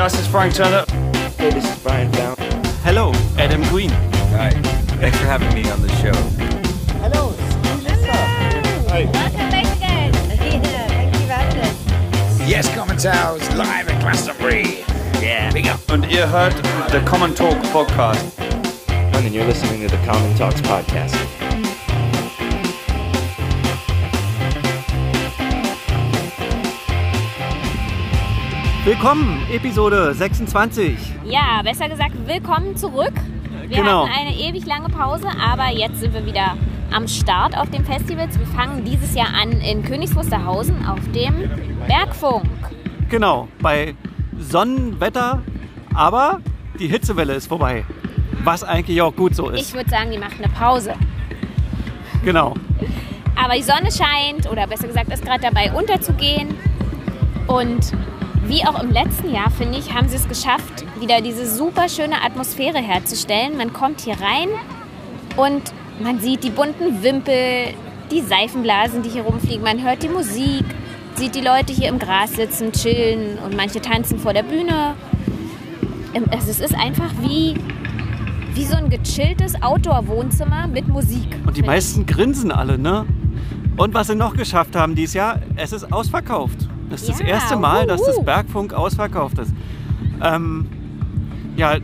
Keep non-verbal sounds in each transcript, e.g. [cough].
Das ist Frank Turner. Hey, this is Brian Down. Hello, Adam Green. Hi. Thanks for having me on the show. Hello. Welcome back again. [laughs] Thank you for. Yes, Common Towers, live at Glastonbury. Yeah, big up. Und ihr hört The Common Talk Podcast. And you're listening to the Common Talks podcast. Willkommen, Episode 26. Ja, besser gesagt, willkommen zurück. Wir Genau. hatten eine ewig lange Pause, aber jetzt sind wir wieder am Start auf dem Festival. Wir fangen dieses Jahr an in Königs auf dem Bergfunk. Genau, bei Sonnenwetter, aber die Hitzewelle ist vorbei. Was eigentlich auch gut so Ich ist. würde sagen, die macht eine Pause. Genau. Aber die Sonne scheint, oder besser gesagt, ist gerade dabei unterzugehen. Und wie auch im letzten Jahr, finde ich, haben sie es geschafft, wieder diese super schöne Atmosphäre herzustellen. Man kommt hier rein und man sieht die bunten Wimpel, die Seifenblasen, die hier rumfliegen. Man hört die Musik, sieht die Leute hier im Gras sitzen, chillen und manche tanzen vor der Bühne. Ähm, Also es ist einfach wie, wie so ein gechilltes Outdoor-Wohnzimmer mit Musik. Und die meisten grinsen alle, ne? Und was sie noch geschafft haben dieses Jahr, es ist ausverkauft. Das ist das Ja, erste Mal, dass das. Bergfunk ausverkauft ist. Ähm, ja,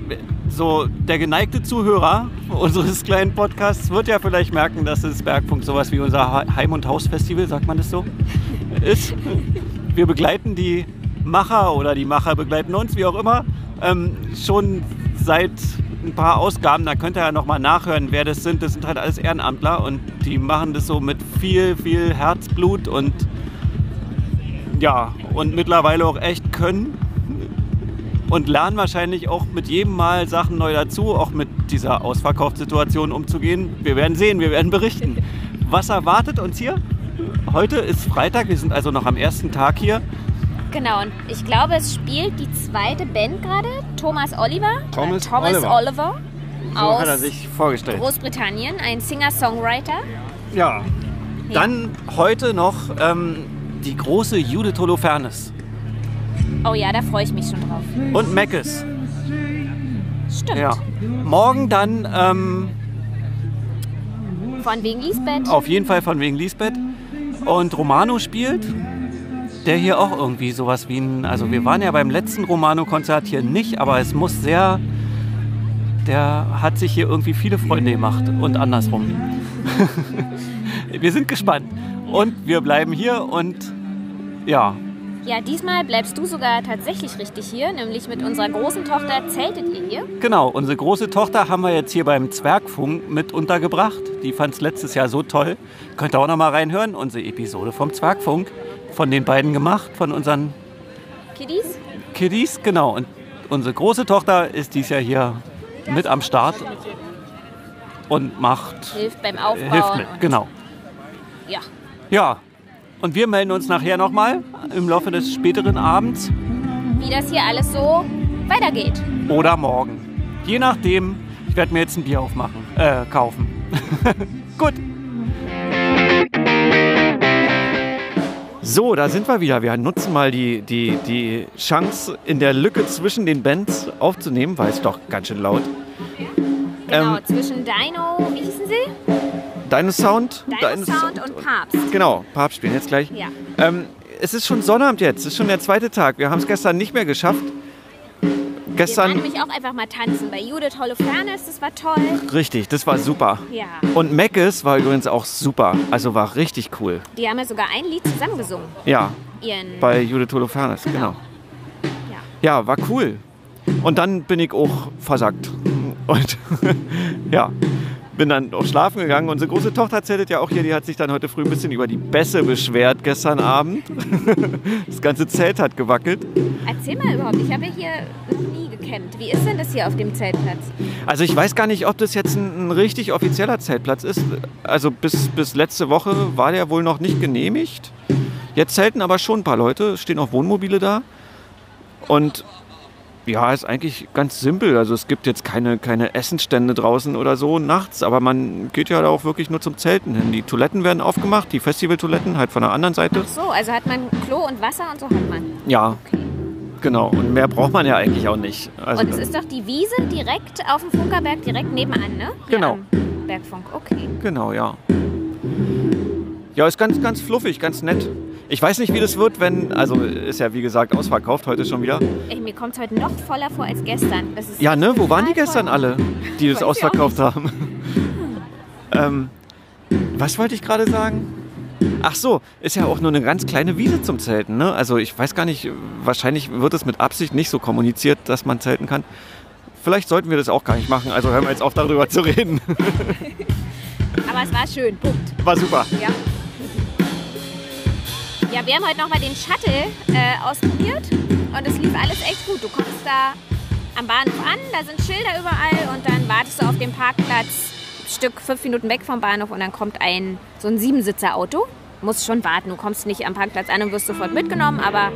so der geneigte Zuhörer unseres kleinen Podcasts wird ja vielleicht merken, dass das Bergfunk sowas wie unser Heim- und Hausfestival, sagt man das so, [laughs] ist. Wir begleiten die Macher oder die Macher begleiten uns, wie auch immer, ähm, schon seit ein paar Ausgaben. Da könnt ihr ja nochmal nachhören, wer das sind. Das sind halt alles Ehrenamtler und die machen das so mit viel, viel Herzblut und ja, und mittlerweile auch echt können und lernen wahrscheinlich auch mit jedem Mal Sachen neu dazu, auch mit dieser Ausverkaufssituation umzugehen. Wir werden sehen, wir werden berichten. [laughs] Was erwartet uns hier? Heute ist Freitag, wir sind also noch am ersten Tag hier. Genau, und ich glaube, es spielt die zweite Band gerade, Thomas Oliver. Thomas äh, Thomas Oliver. Oliver. So aus hat er sich vorgestellt. Großbritannien, ein Singer-Songwriter. Ja. Dann heute noch ähm, die große Judith Holofernes Oh ja, da freue ich mich schon drauf. und Meckes. Stimmt. Ja. Morgen dann ähm, Von wegen Lisbeth. auf jeden Fall von wegen Lisbeth. Und Romano spielt, der hier auch irgendwie sowas wie ein. Also, wir waren ja beim letzten Romano-Konzert hier nicht, aber es muss sehr. Der hat sich hier irgendwie viele Freunde gemacht und andersrum. [laughs] wir sind gespannt. Und wir bleiben hier und ja, Ja, diesmal bleibst du sogar tatsächlich richtig hier, nämlich mit unserer großen Tochter zeltet ihr hier. Genau, unsere große Tochter haben wir jetzt hier beim Zwergfunk mit untergebracht. Die fand es letztes Jahr so toll. Könnt ihr auch noch mal reinhören, unsere Episode vom Zwergfunk. Von den beiden gemacht, von unseren Kiddies? Kiddies, genau. Und unsere große Tochter ist dies Jahr hier mit am Start und macht, Hilft beim Aufbauen. hilft mit, genau. Ja. Ja, und wir melden uns nachher noch mal im Laufe des späteren Abends Wie das hier alles so weitergeht. oder morgen. Je nachdem, ich werde mir jetzt ein Bier aufmachen, äh, kaufen. [laughs] Gut. So, da sind wir wieder. Wir nutzen mal die, die, die Chance, in der Lücke zwischen den Bands aufzunehmen, weil es doch ganz schön laut. Genau, Ähm, zwischen Dino, wie hießen sie? Deine Sound? Dino deine Sound und Papst. Genau, Papst spielen jetzt gleich. Ja. Ähm, es ist schon Sonnabend jetzt, es ist schon der zweite Tag. Wir haben es gestern nicht mehr geschafft. Wir Gestern, waren nämlich auch einfach mal tanzen. Bei Judith Holofernes, das war toll. richtig, das war super. Ja. Und Meckes war übrigens auch super. Also war richtig cool. Die haben ja sogar ein Lied zusammengesungen. Ja, Ihren. bei Judith Holofernes, genau. Ja, war cool. Und dann bin ich auch versackt. Und [laughs] ja, bin dann auch schlafen gegangen. Unsere große Tochter zeltet ja auch hier, die hat sich dann heute früh ein bisschen über die Bässe beschwert gestern Abend. [laughs] Das ganze Zelt hat gewackelt. Erzähl mal überhaupt, ich habe ja hier nie gecampt. Wie ist denn das hier auf dem Zeltplatz? Also ich weiß gar nicht, ob das jetzt ein, ein richtig offizieller Zeltplatz ist. Also bis, bis letzte Woche war der wohl noch nicht genehmigt. Jetzt zelten aber schon ein paar Leute, es stehen auch Wohnmobile da. Und ja, ist eigentlich ganz simpel. Also es gibt jetzt keine, keine Essenstände draußen oder so nachts, aber man geht ja da auch wirklich nur zum Zelten hin. Die Toiletten werden aufgemacht, die Festivaltoiletten halt von der anderen Seite. So, also hat man Klo und Wasser und so hat man. Ja, Okay. Genau, und mehr braucht man ja eigentlich auch nicht. Also, Und es ist doch die Wiese direkt auf dem Funkerberg, direkt nebenan, ne? Genau. Bergfunk, okay. Genau, ja. Ja, ist ganz, ganz fluffig, ganz nett. Ich weiß nicht, wie das wird, wenn, also ist ja wie gesagt ausverkauft heute schon wieder. Ey, mir kommt es heute noch voller vor als gestern. Ja, ne, wo waren die gestern voll. alle, die das ausverkauft haben? [laughs] ähm, was wollte ich gerade sagen? Ach so, ist ja auch nur eine ganz kleine Wiese zum Zelten, ne? Also ich weiß gar nicht, wahrscheinlich wird es mit Absicht nicht so kommuniziert, dass man zelten kann. Vielleicht sollten wir das auch gar nicht machen, also hören wir jetzt auf darüber zu reden. [laughs] Aber es war schön, Punkt. War super. Ja. Ja, wir haben heute nochmal den Shuttle äh, ausprobiert und es lief alles echt gut. Du kommst da am Bahnhof an, da sind Schilder überall und dann wartest du auf dem Parkplatz ein Stück fünf Minuten weg vom Bahnhof und dann kommt ein so ein Siebensitzer-Auto. Musst schon warten, du kommst nicht am Parkplatz an und wirst sofort mitgenommen, aber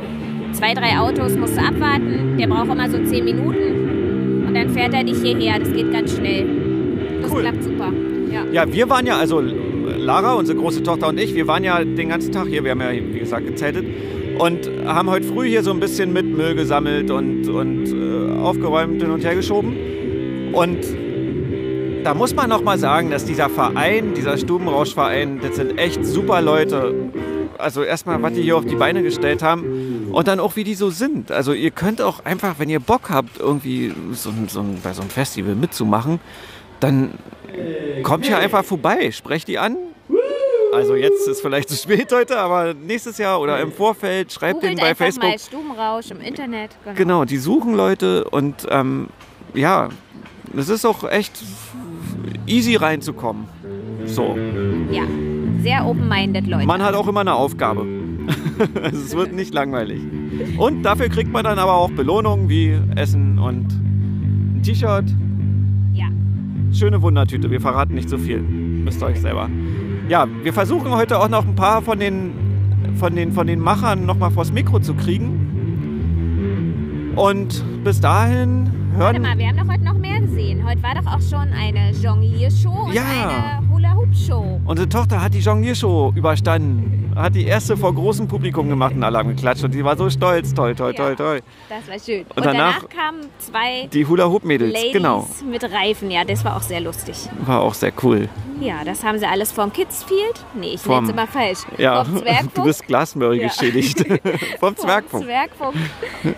zwei, drei Autos musst du abwarten. Der braucht immer so zehn Minuten und dann fährt er dich hierher. Das geht ganz schnell. Das Cool. klappt super. Ja. Ja, wir waren ja, also Lara, unsere große Tochter und ich, wir waren ja den ganzen Tag hier, wir haben ja, wie gesagt, gezeltet und haben heute früh hier so ein bisschen mit Müll gesammelt und, und äh, aufgeräumt hin und her geschoben. Und da muss man noch mal sagen, dass dieser Verein, dieser Stubenrauschverein, das sind echt super Leute. Also erstmal, was die hier auf die Beine gestellt haben und dann auch, wie die so sind. Also ihr könnt auch einfach, wenn ihr Bock habt, irgendwie so, so, bei so einem Festival mitzumachen, dann kommt hier einfach vorbei, sprecht die an. Also jetzt ist vielleicht zu spät heute, aber nächstes Jahr oder im Vorfeld schreibt Googelt denen bei Facebook. mal Stubenrausch im Internet. Genau. Genau, die suchen Leute und ähm, ja, es ist auch echt easy reinzukommen. So, Ja, sehr open-minded Leute. man hat auch immer eine Aufgabe. [laughs] Also es wird nicht langweilig. Und dafür kriegt man dann aber auch Belohnungen wie Essen und ein T-Shirt. Schöne Wundertüte, wir verraten nicht so viel. Müsst ihr euch selber. Ja, wir versuchen heute auch noch ein paar von den, von den, von den Machern noch mal vors Mikro zu kriegen. Und bis dahin Warte hören. mal, wir haben doch heute noch mehr gesehen. Heute war doch auch schon eine Jongliershow und Ja. eine Hula-Hoop-Show. Unsere Tochter hat die Jongliershow überstanden. Hat die erste vor großem Publikum gemacht alle haben geklatscht. Und die war so stolz. Toll, toll, toll, toll. Das war schön. Und, Und danach, danach kamen zwei Die Hula-Hoop-Mädels, Ladies genau. mit Reifen. Ja, das war auch sehr lustig. War auch sehr cool. Ja, das haben sie alles vom Kidsfield. Nee, ich Vom- nenne es immer falsch. Ja, Vom [laughs] Zwergfunk. du bist Glasmurray Ja. geschädigt. [laughs] [laughs] Vom Vom Zwergfunk. Zwergfunk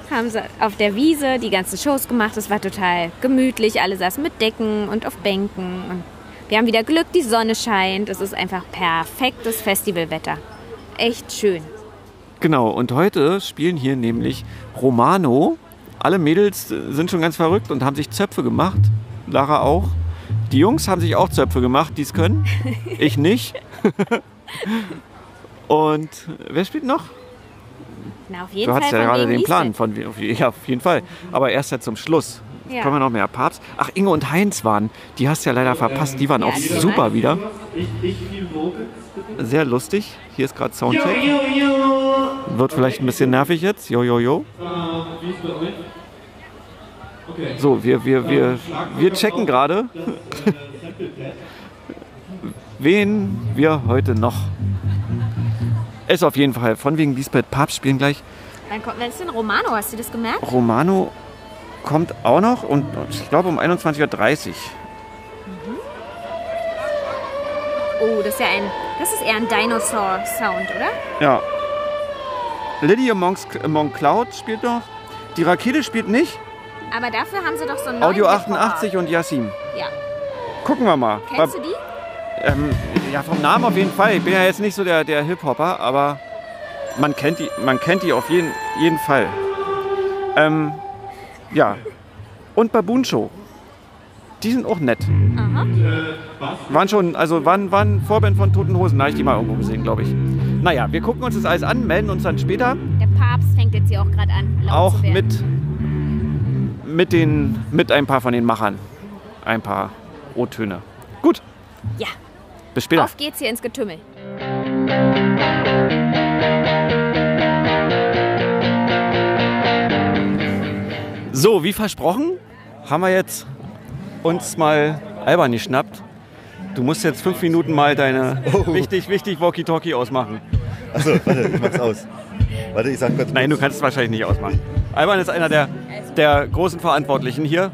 haben sie auf der Wiese die ganzen Shows gemacht. Es war total gemütlich. Alle saßen mit Decken und auf Bänken. Und wir haben wieder Glück, die Sonne scheint. Es ist einfach perfektes Festivalwetter. Echt schön. Genau, und heute spielen hier nämlich Romano. Alle Mädels äh, sind schon ganz verrückt und haben sich Zöpfe gemacht. Lara auch. Die Jungs haben sich auch Zöpfe gemacht, die es können. [laughs] Ich nicht. und wer spielt noch? Na, auf jeden Du Fall hattest ja gerade den Plan. Von, ja, auf jeden Fall. Aber erst ja zum Schluss. Ja. Kommen wir noch mehr. Papst. Ach, Inge und Heinz waren. Die hast du ja leider verpasst. Die waren Ja, auch super wieder. Sehr lustig. Hier ist gerade Soundcheck. Wird vielleicht ein bisschen nervig jetzt. Jo, jo, jo. So, wir, wir, wir, wir checken gerade, wen wir heute noch. Ist auf jeden Fall von wegen Lisbeth Papst spielen gleich. Dann kommt, wer ist denn Romano? Hast du das gemerkt? Romano kommt auch noch und ich glaube um 21.30 Uhr. Oh, das ist ja ein, das ist eher ein Dinosaur-Sound, oder? Ja. Lydia Monks, Monk Cloud spielt noch. Die Rakete spielt nicht. Aber dafür haben sie doch so einen Audio neuen 88 und Yassin. Hip-Hop. Ja. Gucken wir mal. Kennst du die? Ähm, ja, vom Namen auf jeden Fall. Ich bin ja jetzt nicht so der, der Hip-Hopper, aber man kennt die, man kennt die auf jeden, jeden Fall. Ähm, ja. Und Baboon Show. Die sind auch nett. Aha. Waren schon, also waren, waren Vorband von Toten Hosen. Da habe ich die mal irgendwo gesehen, glaube ich. Naja, wir gucken uns das alles an, melden uns dann später. Der Papst fängt jetzt hier auch gerade an, Auch mit, mit, den, mit ein paar von den Machern. Ein paar O-Töne. Gut, Ja, bis später. auf geht's hier ins Getümmel. So, wie versprochen, haben wir jetzt uns mal Alban geschnappt. Du musst jetzt fünf Minuten mal deine wichtig, wichtig Walkie-Talkie ausmachen. Achso, warte, ich mach's aus. Warte, ich sag kurz. Nein, du kannst es wahrscheinlich nicht ausmachen. Alban ist einer der, der großen Verantwortlichen hier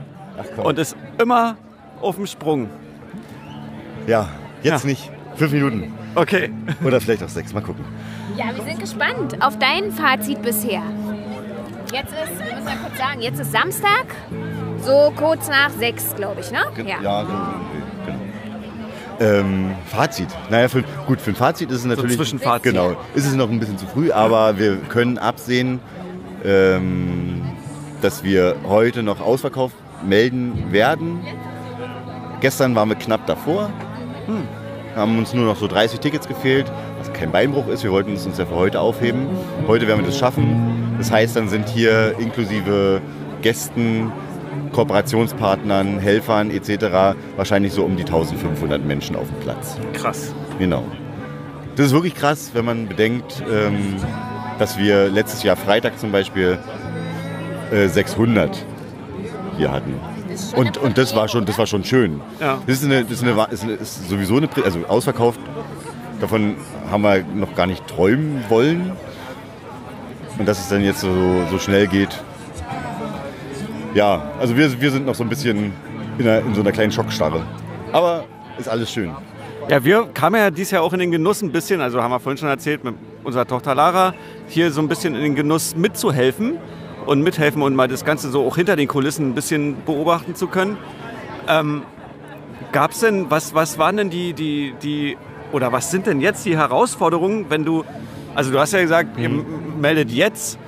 komm. und ist immer auf dem Sprung. Ja, jetzt Ja. nicht. Fünf Minuten. Okay. Oder vielleicht auch sechs. Mal gucken. Ja, wir sind gespannt auf dein Fazit bisher. Jetzt ist, wir müssen ja kurz sagen, jetzt ist Samstag, so kurz nach sechs, glaube ich, ne? Ja, genau. genau. Ähm, Fazit. Naja, für, gut, für ein Fazit ist es natürlich. Zwischenfazit. Genau. Ist es noch ein bisschen zu früh, aber wir können absehen, ähm, dass wir heute noch Ausverkauf melden werden. Gestern waren wir knapp davor. Haben uns nur noch so 30 Tickets gefehlt, was kein Beinbruch ist. Wir wollten es uns ja für heute aufheben. Heute werden wir das schaffen. Das heißt, dann sind hier inklusive Gästen, Kooperationspartnern, Helfern etc. wahrscheinlich so um die 1500 Menschen auf dem Platz. Krass. Genau. Das ist wirklich krass, wenn man bedenkt, ähm, dass wir letztes Jahr Freitag zum Beispiel äh, 600 hier hatten. Und, und das war schon, das war schon schön. Ja. Das ist, eine, das ist, eine, ist, eine, ist sowieso eine, also ausverkauft. Davon haben wir noch gar nicht träumen wollen. Und dass es dann jetzt so, so schnell geht. Ja, also wir, wir sind noch so ein bisschen in, einer, in so einer kleinen Schockstarre. Aber ist alles schön. Ja, wir kamen ja dieses Jahr auch in den Genuss ein bisschen, also haben wir vorhin schon erzählt, mit unserer Tochter Lara, hier so ein bisschen in den Genuss mitzuhelfen und mithelfen und mal das Ganze so auch hinter den Kulissen ein bisschen beobachten zu können. Ähm, Gab es denn, was, was waren denn die, die, die, oder was sind denn jetzt die Herausforderungen, wenn du, also du hast ja gesagt, ihr m- meldet jetzt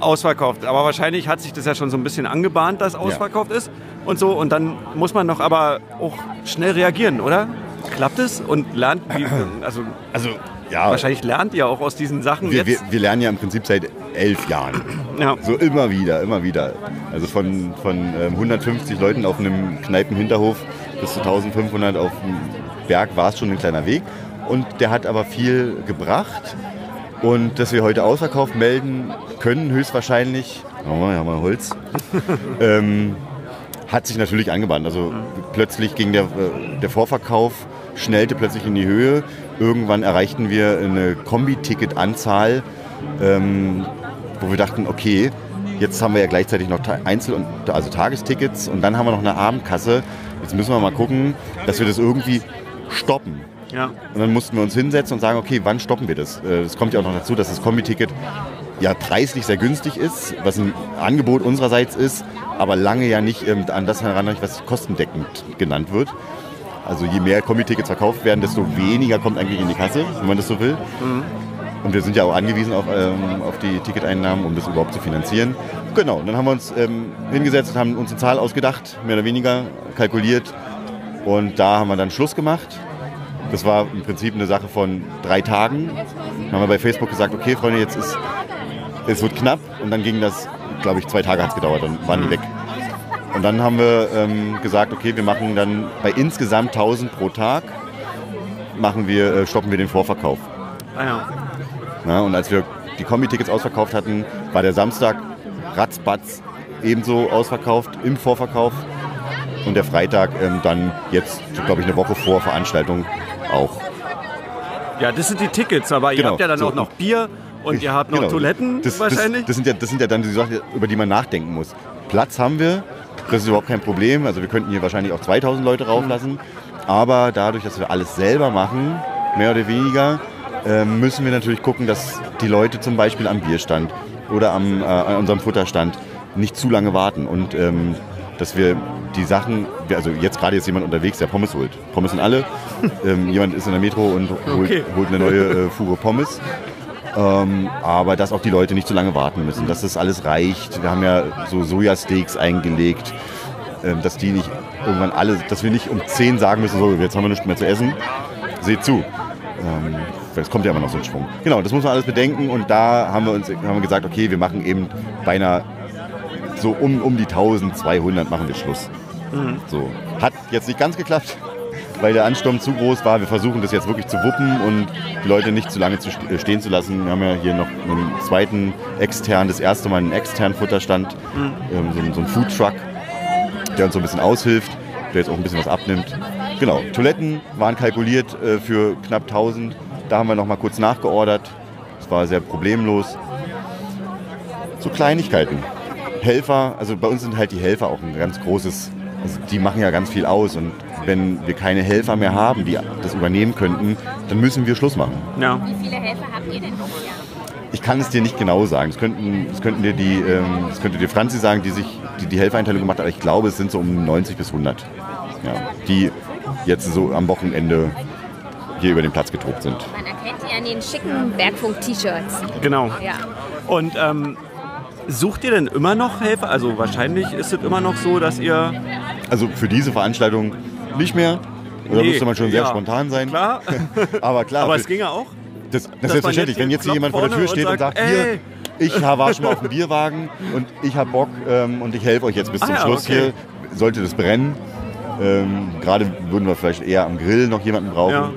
ausverkauft, aber wahrscheinlich hat sich das ja schon so ein bisschen angebahnt, dass ausverkauft ist und so und dann muss man doch aber auch schnell reagieren, oder? Klappt es und lernt, wie, [clears throat] also Also, ja, wahrscheinlich lernt ihr auch aus diesen Sachen wir, wir, jetzt. wir lernen ja im Prinzip seit elf Jahren. [clears throat] Ja. So immer wieder, immer wieder. Also von, von ähm, 150 Leuten auf einem Kneipenhinterhof bis zu 1500 auf dem Berg war es schon ein kleiner Weg. Und der hat aber viel gebracht. Und dass wir heute ausverkauft melden können, höchstwahrscheinlich, oh, ja mal Holz, [laughs] ähm, hat sich natürlich angebahnt. Also plötzlich ging der, äh, der Vorverkauf, schnellte plötzlich in die Höhe. Irgendwann erreichten wir eine Kombi-Ticket-Anzahl, ähm, wo wir dachten, okay, jetzt haben wir ja gleichzeitig noch Einzel- und also Tagestickets und dann haben wir noch eine Abendkasse. Jetzt müssen wir mal gucken, dass wir das irgendwie stoppen. Ja. Und dann mussten wir uns hinsetzen und sagen, okay, wann stoppen wir das? Äh, Es kommt ja auch noch dazu, dass das Kombi-Ticket ja preislich sehr günstig ist, was ein Angebot unsererseits ist, aber lange ja nicht ähm, an das heranreicht, was kostendeckend genannt wird. Also je mehr Kombi-Tickets verkauft werden, desto weniger kommt eigentlich in die Kasse, wenn man das so will. Und wir sind ja auch angewiesen auf, ähm, auf die Ticketeinnahmen, um das überhaupt zu finanzieren. Genau, und dann haben wir uns ähm, hingesetzt und haben uns eine Zahl ausgedacht, mehr oder weniger kalkuliert. Und da haben wir dann Schluss gemacht. Das war im Prinzip eine Sache von drei Tagen. Dann haben wir bei Facebook gesagt, okay Freunde, jetzt ist, es wird knapp. Und dann ging das, glaube ich, zwei Tage hat es gedauert, dann waren die weg. Und dann haben wir ähm, gesagt, okay, wir machen dann bei insgesamt 1000 pro Tag, machen wir, äh, stoppen wir den Vorverkauf. Ah, ja. Ja, und als wir die Kombi-Tickets ausverkauft hatten, war der Samstag ratzbatz ebenso ausverkauft im Vorverkauf. Und der Freitag ähm, dann jetzt, glaube ich, eine Woche vor Veranstaltung auch. ja, das sind die Tickets, aber ihr Genau, habt ja dann so. auch noch Bier und ihr habt noch Genau. Toiletten das, wahrscheinlich. Das, das, sind ja, das sind ja dann die Sachen, über die man nachdenken muss. Platz haben wir, das ist überhaupt kein Problem. Also wir könnten hier wahrscheinlich auch 2000 Leute rauflassen. Aber dadurch, dass wir alles selber machen, mehr oder weniger, ähm, müssen wir natürlich gucken, dass die Leute zum Beispiel am Bierstand oder am, äh, an unserem Futterstand nicht zu lange warten. Und ähm, dass wir die Sachen, also jetzt gerade ist jemand unterwegs, der Pommes holt. Pommes sind alle. ähm, jemand ist in der Metro und holt, Okay. holt eine neue äh, Fuhre Pommes. Ähm, aber dass auch die Leute nicht zu lange warten müssen, dass das alles reicht. Wir haben ja so Sojasteaks eingelegt, ähm, dass die nicht irgendwann alle, dass wir nicht um 10 sagen müssen, so, jetzt haben wir nichts mehr zu essen. Seht zu. Ähm, es kommt ja immer noch so ein Schwung. Genau, das muss man alles bedenken und da haben wir uns haben wir gesagt, okay, wir machen eben beinahe so um, um die 1200 machen wir Schluss. So. Hat jetzt nicht ganz geklappt, weil der Ansturm zu groß war. Wir versuchen das jetzt wirklich zu wuppen und die Leute nicht zu lange zu äh, stehen zu lassen. Wir haben ja hier noch einen zweiten externen, das erste Mal einen externen Futterstand, ähm, so, so einen Foodtruck, der uns so ein bisschen aushilft, der jetzt auch ein bisschen was abnimmt. Genau, Toiletten waren kalkuliert äh, für knapp 1000. Da haben wir noch mal kurz nachgeordert. Das war sehr problemlos. So Kleinigkeiten. Helfer, also bei uns sind halt die Helfer auch ein ganz großes, also die machen ja ganz viel aus und wenn wir keine Helfer mehr haben, die das übernehmen könnten, dann müssen wir Schluss machen. Ja. Wie viele Helfer habt ihr denn Jahr? Ich kann es dir nicht genau sagen. Das könnten, das könnten dir die, ähm, das könnte dir Franzi sagen, die sich die, die Helfereinteilung gemacht hat, aber ich glaube, es sind so um 90 bis 100, ja, die jetzt so am Wochenende hier über den Platz getobt sind. Man erkennt die an den schicken Bergfunk-T-Shirts. Genau. Ja. Und ähm, sucht ihr denn immer noch Helfer? Also wahrscheinlich ist es immer noch so, dass ihr... Also für diese Veranstaltung nicht mehr. Oder Nee, müsste man schon sehr ja. spontan sein. Klar, [laughs] Aber klar, aber es ginge auch. Das, das ist selbstverständlich. jetzt Wenn jetzt hier jemand vor der Tür steht und und sagt, sagt, hier, ich war schon mal auf dem Bierwagen und ich habe Bock ähm, und ich helfe euch jetzt bis Ah zum ja, Schluss okay. hier, sollte das brennen. Ähm, Gerade würden wir vielleicht eher am Grill noch jemanden brauchen. Ja.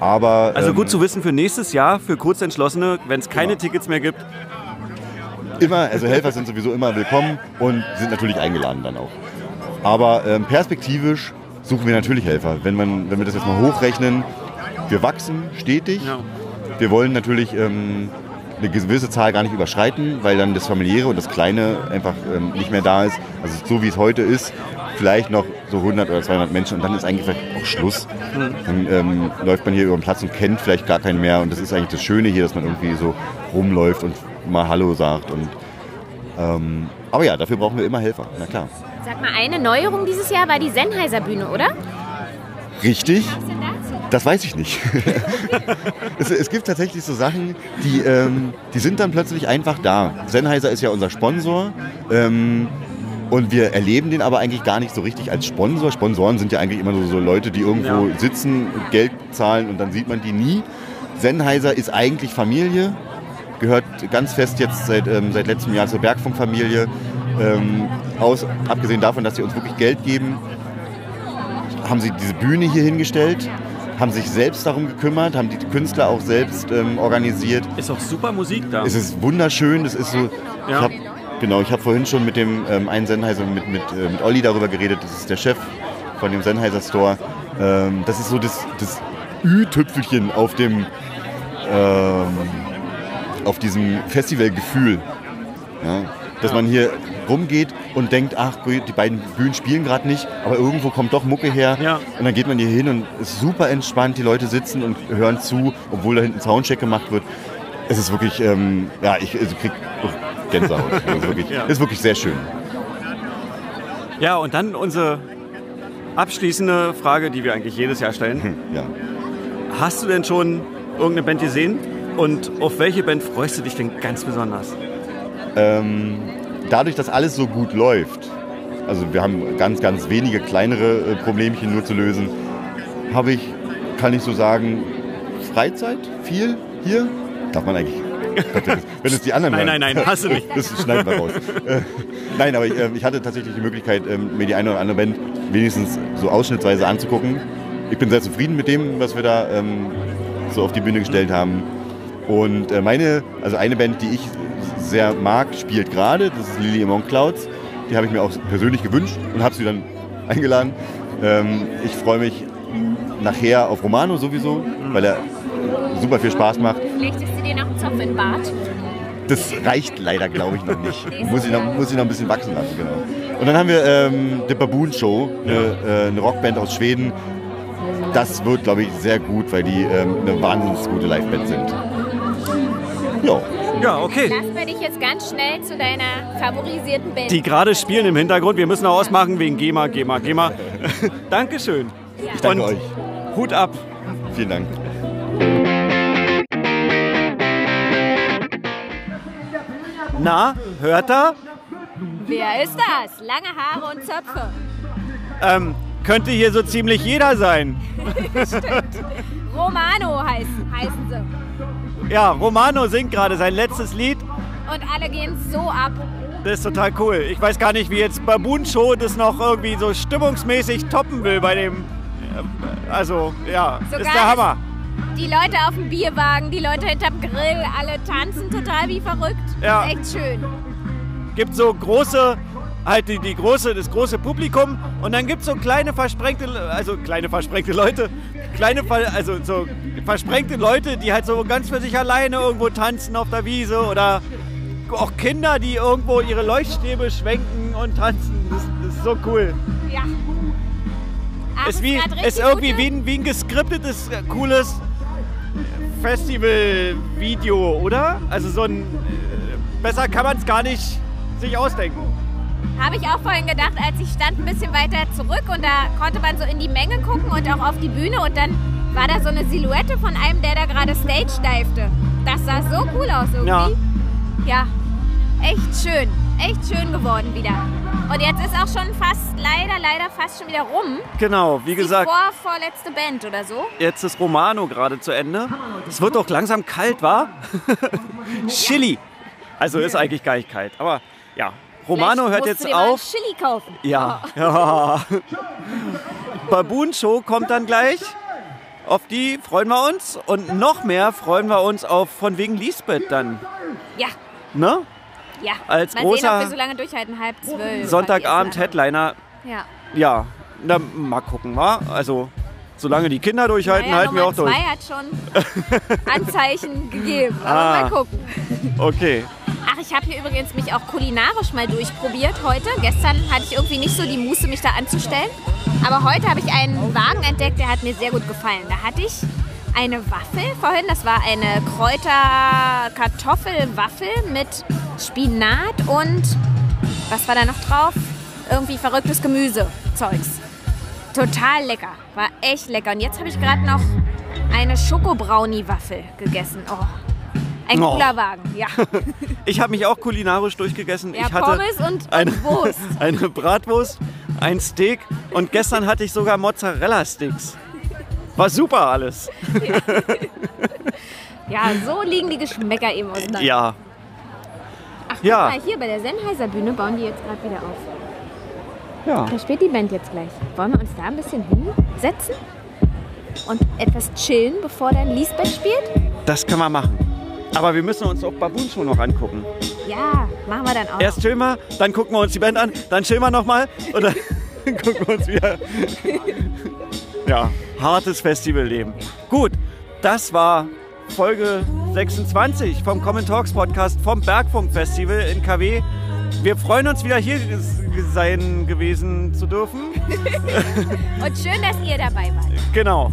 Aber Also ähm, gut zu wissen für nächstes Jahr, für Kurzentschlossene, wenn es keine Genau. Tickets mehr gibt. Immer, also Helfer sind sowieso immer willkommen und sind natürlich eingeladen dann auch. Aber ähm, perspektivisch suchen wir natürlich Helfer. Wenn, man, wenn wir das jetzt mal hochrechnen, wir wachsen stetig. Ja. Wir wollen natürlich ähm, eine gewisse Zahl gar nicht überschreiten, weil dann das Familiäre und das Kleine einfach ähm, nicht mehr da ist. Also so wie es heute ist, vielleicht noch so 100 oder 200 Menschen und dann ist eigentlich auch Schluss. Dann ähm, läuft man hier über den Platz und kennt vielleicht gar keinen mehr und das ist eigentlich das Schöne hier, dass man irgendwie so rumläuft und mal Hallo sagt. Und, ähm, aber ja, dafür brauchen wir immer Helfer, na klar. Sag mal, eine Neuerung dieses Jahr war die Sennheiser Bühne, oder? Richtig? Was denn dazu? Das weiß ich nicht. [laughs] es, es gibt tatsächlich so Sachen, die, ähm, die sind dann plötzlich einfach da. Sennheiser ist ja unser Sponsor. Ähm, und wir erleben den aber eigentlich gar nicht so richtig als Sponsor. Sponsoren sind ja eigentlich immer nur so Leute, die irgendwo Ja. sitzen, Geld zahlen und dann sieht man die nie. Sennheiser ist eigentlich Familie, gehört ganz fest jetzt seit, ähm, seit letztem Jahr zur Bergfunkfamilie. Ähm, aus, abgesehen davon, dass sie uns wirklich Geld geben, haben sie diese Bühne hier hingestellt, haben sich selbst darum gekümmert, haben die Künstler auch selbst ähm, organisiert. Ist auch super Musik da. Es ist wunderschön, das ist so. Ich Ja. hab, genau, ich habe vorhin schon mit dem ähm, einen Sennheiser, mit, mit, äh, mit Olli darüber geredet, das ist der Chef von dem Sennheiser Store. Ähm, das ist so das, das Ü-Tüpfelchen auf dem ähm, auf diesem Festivalgefühl. Ja, dass man hier rumgeht und denkt, ach die beiden Bühnen spielen gerade nicht, aber irgendwo kommt doch Mucke her. Ja. Und dann geht man hier hin und ist super entspannt, die Leute sitzen und hören zu, obwohl da hinten Soundcheck gemacht wird. Es ist wirklich, ähm, ja, ich also krieg Gänsehaut. [laughs] Also wirklich, Ja. Ist wirklich sehr schön. Ja, und dann unsere abschließende Frage, die wir eigentlich jedes Jahr stellen. Hm, Ja. Hast du denn schon irgendeine Band gesehen? Und auf welche Band freust du dich denn ganz besonders? Ähm, dadurch, dass alles so gut läuft, also wir haben ganz, ganz wenige kleinere äh, Problemchen nur zu lösen, habe ich, kann ich so sagen, Freizeit, viel hier. Darf man eigentlich. [laughs] Wenn es- die anderen Nein, nein, nein, hast du nicht. [laughs] Das schneiden wir raus. Äh, nein, aber ich, äh, ich hatte tatsächlich die Möglichkeit, ähm, mir die eine oder andere Band wenigstens so ausschnittsweise anzugucken. Ich bin sehr zufrieden mit dem, was wir da ähm, so auf die Bühne gestellt haben. Und äh, meine, also eine Band, die ich sehr mag, spielt gerade. Das ist Lily Among Clouds. Die habe ich mir auch persönlich gewünscht und habe sie dann [laughs] eingeladen. Ähm, ich freue mich nachher auf Romano sowieso, weil er super viel Spaß macht. Flechtest du dir noch einen Zopf in den Bart? Das reicht leider, glaube ich, noch nicht. [laughs] Muss ich noch, muss ich noch ein bisschen wachsen lassen, genau. Und dann haben wir ähm, The Baboon Show, eine, äh, eine Rockband aus Schweden. Das wird, glaube ich, sehr gut, weil die ähm, eine wahnsinnig gute Liveband sind. Ja, Ja, okay. Lassen wir dich jetzt ganz schnell zu deiner favorisierten Band. Die gerade spielen im Hintergrund. Wir müssen auch ausmachen wegen GEMA, GEMA, GEMA. [laughs] Dankeschön. ich danke Und euch. Hut ab. Vielen Dank. Na, hört er? Wer ist das? Lange Haare und Zöpfe. Ähm, könnte hier so ziemlich jeder sein. [laughs] Romano heißen, heißen sie. Ja, Romano singt gerade sein letztes Lied. Und alle gehen so ab. Das ist total cool. Ich weiß gar nicht, wie jetzt Baboon Show das noch irgendwie so stimmungsmäßig toppen will bei dem. äh, Also, ja, Sogar ist der Hammer. Die Leute auf dem Bierwagen, die Leute hinterm Grill, alle tanzen total wie verrückt. Ja. Ist echt schön. Gibt so große, halt die, die große, das große Publikum und dann gibt es so kleine versprengte, also kleine versprengte Leute, kleine, also so versprengte Leute, die halt so ganz für sich alleine irgendwo tanzen auf der Wiese oder auch Kinder, die irgendwo ihre Leuchtstäbe schwenken und tanzen. Das, das ist so cool. Ja. Ach, ist, wie, ist irgendwie wie ein, wie ein geskriptetes, äh, cooles Festival-Video, oder? Also so ein. Äh, besser kann man es gar nicht sich ausdenken. Habe ich auch vorhin gedacht, als ich stand ein bisschen weiter zurück und da konnte man so in die Menge gucken und auch auf die Bühne und dann war da so eine Silhouette von einem, der da gerade Stage divete. Das sah so cool aus irgendwie. Ja. Ja, echt schön. Echt schön geworden wieder. Und jetzt ist auch schon fast, leider, leider fast schon wieder rum. Genau, wie gesagt, vor, vorletzte Band oder so. jetzt ist Romano gerade zu Ende. Es wird doch langsam kalt, wa? [laughs] Chili. Also ist eigentlich gar nicht kalt, aber ja. Romano Vielleicht hört jetzt auf. Chili kaufen. Ja. [laughs] ja. Baboon Show kommt dann gleich. Auf die freuen wir uns. Und noch mehr freuen wir uns auf von wegen Lisbeth dann. Ja, Ne? ja. Als mal sehen, ob großer wir so lange durchhalten. Halb zwölf. Sonntagabend Headliner. Ja. Ja, na, mal gucken, wa? Also, solange die Kinder durchhalten, Naja, halten wir auch Nummer durch. zwei hat schon Anzeichen gegeben. Aber [laughs] Ah. mal gucken. Okay. Ach, ich habe hier übrigens mich auch kulinarisch mal durchprobiert heute. Gestern hatte ich irgendwie nicht so die Muße, mich da anzustellen. Aber heute habe ich einen Wagen entdeckt, der hat mir sehr gut gefallen. Da hatte ich eine Waffel vorhin. Das war eine Kräuter-Kartoffelwaffel mit Spinat und was war da noch drauf? Irgendwie verrücktes Gemüse. Zeugs. Total lecker. War echt lecker. Und jetzt habe ich gerade noch eine Schokobrownie-Waffel gegessen. Oh. Ein Oh. cooler Wagen, ja. [laughs] Ich habe mich auch kulinarisch durchgegessen. Ja, ich hatte Pommes und, eine, Wurst. [laughs] eine Bratwurst, ein Steak und gestern hatte ich sogar Mozzarella-Sticks. War super alles. [laughs] Ja, so liegen die Geschmäcker eben auseinander. Ja. Ach, guck Ja. mal, hier bei der Sennheiser Bühne bauen die jetzt gerade wieder auf. Ja. Da spielt die Band jetzt gleich. Wollen wir uns da ein bisschen hinsetzen? Und etwas chillen, bevor dann Lisbeth spielt? Das können wir machen. Aber wir müssen uns auch Baboon schon noch angucken. Ja, machen wir dann auch. Erst chillen wir, dann gucken wir uns die Band an, dann chillen wir nochmal und dann [laughs] gucken wir uns wieder. Ja, hartes Festivalleben. Gut, das war Folge 26 vom Common Talks Podcast vom Bergfunk Festival in KW. Wir freuen uns wieder hier sein gewesen zu dürfen. [laughs] Und schön, dass ihr dabei wart. Genau.